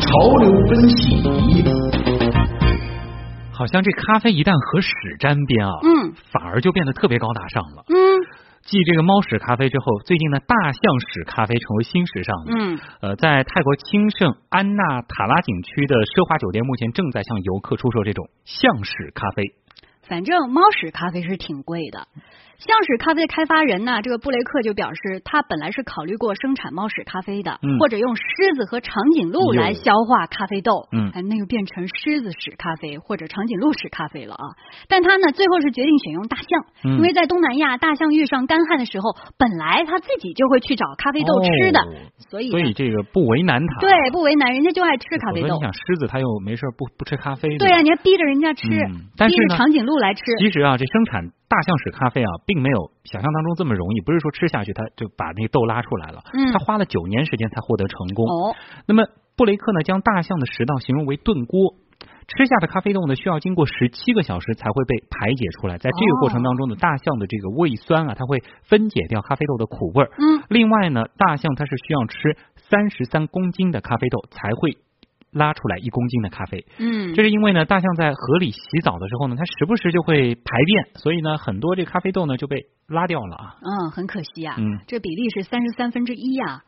潮流分析，好像这咖啡一旦和屎沾边啊，嗯，反而就变得特别高大上了。嗯继这个猫屎咖啡之后，最近呢，大象屎咖啡成为新时尚。嗯，呃，在泰国清盛安纳塔拉景区的奢华酒店，目前正在向游客出售这种象屎咖啡。反正猫屎咖啡是挺贵的。象屎咖啡开发人呢，这个布雷克就表示，他本来是考虑过生产猫屎咖啡的，嗯或者用狮子和长颈鹿来消化咖啡豆，嗯哎，那个变成狮子屎咖啡或者长颈鹿屎咖啡了啊。但他呢，最后是决定选用大象，嗯因为在东南亚，大象遇上干旱的时候，本来他自己就会去找咖啡豆吃的，哦所以所以这个不为难他。对不为难，人家就爱吃咖啡豆你。想，狮子他又没事不不吃咖啡。对呀、你还逼着人家吃，嗯但是逼着长颈鹿来吃。其实啊，这生产大象屎咖啡啊，并没有想象当中这么容易。不是说吃下去它就把那个豆拉出来了，嗯他花了九年时间才获得成功。哦，那么布雷克呢，将大象的食道形容为炖锅。吃下的咖啡豆呢，需要经过十七个小时才会被排解出来。在这个过程当中呢，大象的这个胃酸啊，它会分解掉咖啡豆的苦味儿。嗯，另外呢，大象它是需要吃三十三公斤的咖啡豆才会拉出来一公斤的咖啡。嗯，这是因为呢，大象在河里洗澡的时候呢，它时不时就会排便，所以呢，很多这咖啡豆呢就被拉掉了啊。嗯，很可惜啊，嗯这比例是三十三分之一呀。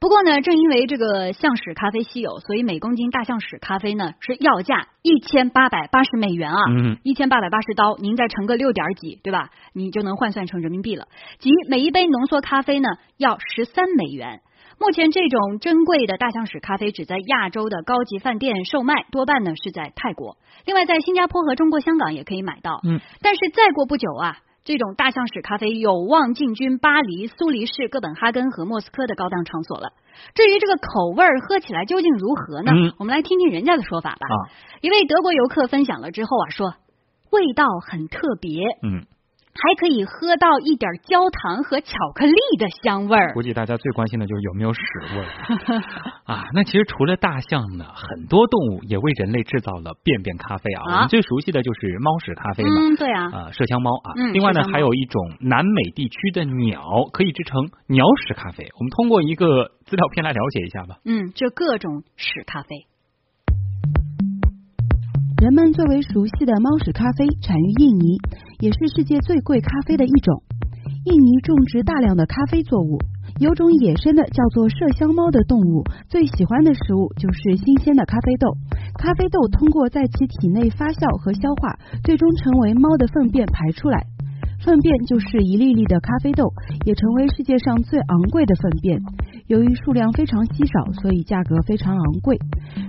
不过呢，正因为这个象屎咖啡稀有，所以每公斤大象屎咖啡呢是要价一千八百八十美元啊，嗯一千八百八十刀，您再乘个六点几，对吧？你就能换算成人民币了。即每一杯浓缩咖啡呢要十三美元。目前这种珍贵的大象屎咖啡只在亚洲的高级饭店售卖，多半呢是在泰国。另外，在新加坡和中国香港也可以买到。嗯，但是再过不久啊，这种大象屎咖啡有望进军巴黎、苏黎世、哥本哈根和莫斯科的高档场所了。至于这个口味儿喝起来究竟如何呢？嗯我们来听听人家的说法吧。啊，一位德国游客分享了之后啊，说味道很特别，嗯，还可以喝到一点焦糖和巧克力的香味儿估。计大家最关心的就是有没有屎味儿 啊。那其实除了大象呢，很多动物也为人类制造了便便咖啡啊。啊我们最熟悉的就是猫屎咖啡嘛。嗯，对啊，啊，麝香猫啊，嗯另外呢还有一种南美地区的鸟可以制成鸟屎咖啡。我们通过一个资料片来了解一下吧。嗯，这各种屎咖啡。人们最为熟悉的猫屎咖啡产于印尼，也是世界最贵咖啡的一种。印尼种植大量的咖啡作物，有种野生的叫做麝香猫的动物，最喜欢的食物就是新鲜的咖啡豆。咖啡豆通过在其体内发酵和消化，最终成为猫的粪便排出来。粪便就是一粒粒的咖啡豆，也成为世界上最昂贵的粪便。由于数量非常稀少，所以价格非常昂贵。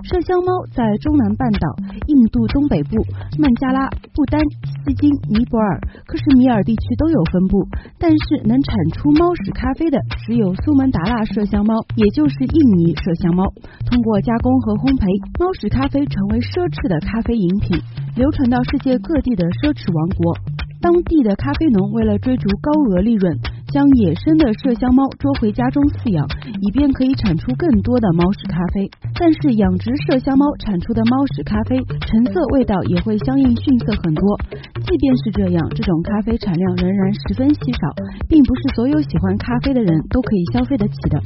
麝香猫在中南半岛、印度东北部、孟加拉、不丹、西京、尼泊尔、克什米尔地区都有分布，但是能产出猫屎咖啡的只有苏门答腊麝香猫，也就是印尼麝香猫。通过加工和烘焙，猫屎咖啡成为奢侈的咖啡饮品，流传到世界各地的奢侈王国。当地的咖啡农为了追逐高额利润，将野生的麝香猫捉回家中饲养，以便可以产出更多的猫屎咖啡。但是养殖麝香猫产出的猫屎咖啡成色、味道也会相应逊色很多。即便是这样，这种咖啡产量仍然十分稀少，并不是所有喜欢咖啡的人都可以消费得起的。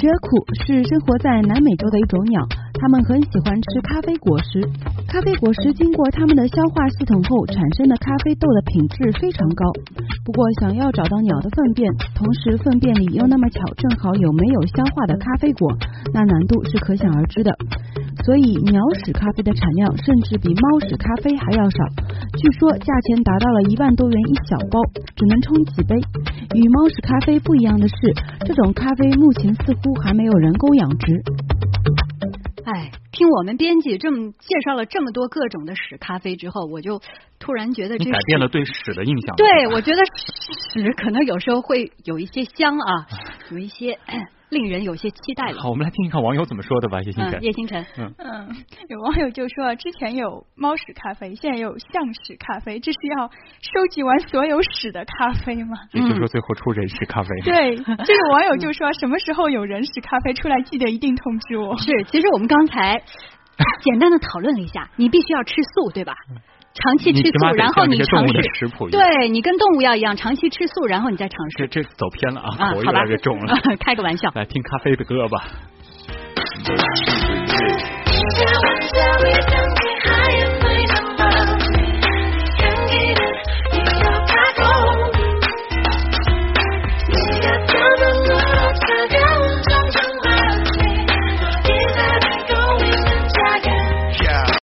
折苦是生活在南美洲的一种鸟，它们很喜欢吃咖啡果实。咖啡果实经过它们的消化系统后产生的咖啡豆的品质非常高。不过，想要找到鸟的粪便，同时粪便里又那么巧正好有没有消化的咖啡果，那难度是可想而知的。所以，鸟屎咖啡的产量甚至比猫屎咖啡还要少。据说价钱达到了一万多元一小包，只能冲几杯。与猫屎咖啡不一样的是，这种咖啡目前似乎还没有人工养殖。哎，听我们编辑这么介绍了这么多各种的屎咖啡之后，我就突然觉得这你改变了对屎的印象。对，我觉得屎可能有时候会有一些香啊，有一些 令人有些期待了。好，我们来听一看网友怎么说的吧，叶星嗯，辰。叶星辰，嗯嗯，有网友就说，之前有猫屎咖啡，现在有象屎咖啡，这是要收集完所有屎的咖啡吗？也就是说，最后出人屎咖啡。对，这个网友就说，什么时候有人屎咖啡出来，记得一定通知我。是，其实我们刚才 简单的讨论了一下，你必须要吃素，对吧？长期吃素，然后像这些动物尝试食谱对你跟动物要一样，长期吃素，然后你再尝试这这走偏了啊，啊，口越好吧来越重了。开个玩笑。来听咖啡的歌吧。